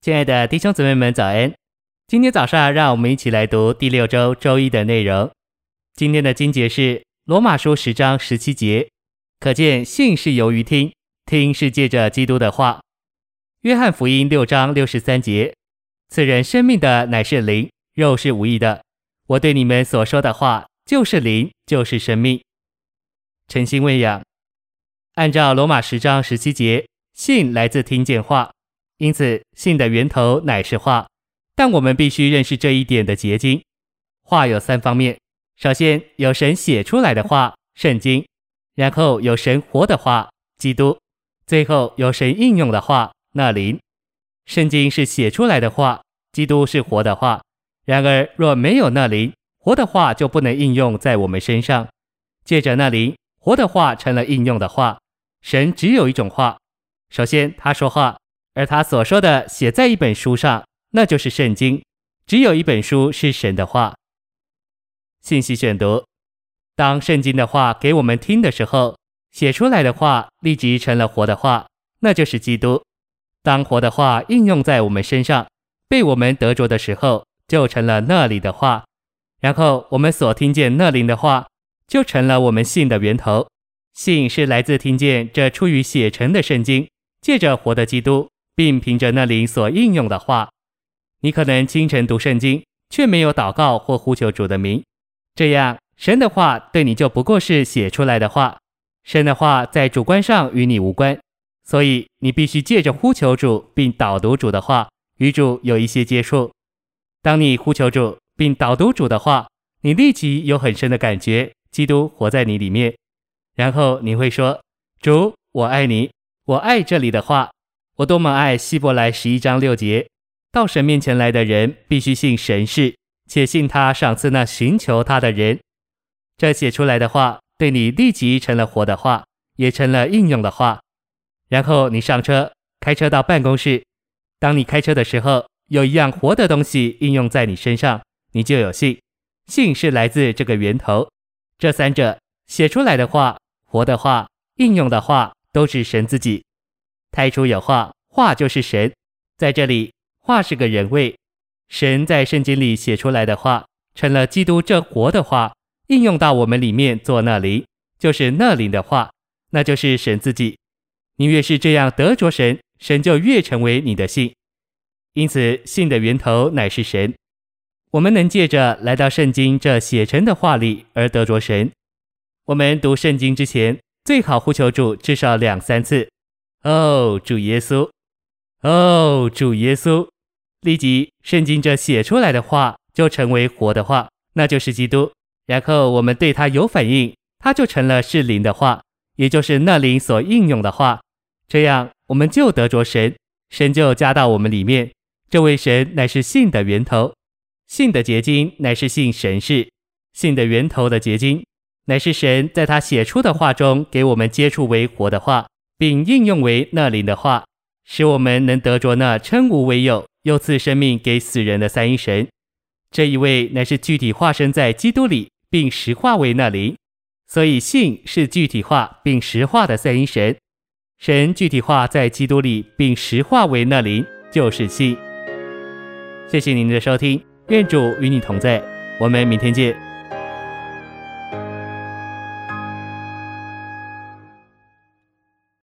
亲爱的弟兄姊妹们，早安！今天早上，让我们一起来读第六周周一的内容。今天的经节是罗马书十章十七节，可见信是由于听，听是借着基督的话。约翰福音六章六十三节，此人生命的乃是灵，肉是无益的。我对你们所说的话，就是灵，就是生命。诚心喂养，按照罗马十章十七节，信来自听见话。因此，信的源头乃是话，但我们必须认识这一点的结晶。话有三方面：首先有神写出来的话，圣经；然后有神活的话，基督；最后有神应用的话，那灵。圣经是写出来的话，基督是活的话。然而，若没有那灵，活的话就不能应用在我们身上。借着那灵，活的话成了应用的话。神只有一种话，首先他说话。而他所说的写在一本书上，那就是圣经。只有一本书是神的话。信息选读：当圣经的话给我们听的时候，写出来的话立即成了活的话，那就是基督。当活的话应用在我们身上，被我们得着的时候，就成了那里的话。然后我们所听见那灵的话，就成了我们信的源头。信是来自听见这出于写成的圣经，借着活的基督。并凭着那灵所应用的话，你可能清晨读圣经，却没有祷告或呼求主的名，这样神的话对你就不过是写出来的话。神的话在主观上与你无关，所以你必须借着呼求主并导读主的话，与主有一些接触。当你呼求主并导读主的话，你立即有很深的感觉，基督活在你里面，然后你会说：“主，我爱你，我爱这里的话。”我多么爱希伯来十一章六节，到神面前来的人必须信神是，且信他赏赐那寻求他的人。这写出来的话，对你立即成了活的话，也成了应用的话。然后你上车，开车到办公室。当你开车的时候，有一样活的东西应用在你身上，你就有信。信是来自这个源头。这三者写出来的话、活的话、应用的话，都是神自己。太初有话，话就是神。在这里，话是个人位。神在圣经里写出来的话，成了基督这活的话，应用到我们里面做那灵，就是那灵的话，那就是神自己。你越是这样得着神，神就越成为你的信。因此，信的源头乃是神。我们能借着来到圣经这写成的话里而得着神。我们读圣经之前，最好呼求主至少两三次。哦，主耶稣！哦，主耶稣！立即，圣经这写出来的话就成为活的话，那就是基督。然后我们对他有反应，他就成了是灵的话，也就是那灵所应用的话。这样，我们就得着神，神就加到我们里面。这位神乃是信的源头，信的结晶乃是信神是，信的源头的结晶乃是神在他写出的话中给我们接触为活的话。并应用为那灵的话，使我们能得着那称无为有，又赐生命给死人的三一神。这一位乃是具体化身在基督里，并实化为那灵。所以信是具体化并实化的三一神。神具体化在基督里，并实化为那灵，就是信。谢谢您的收听，愿主与你同在，我们明天见。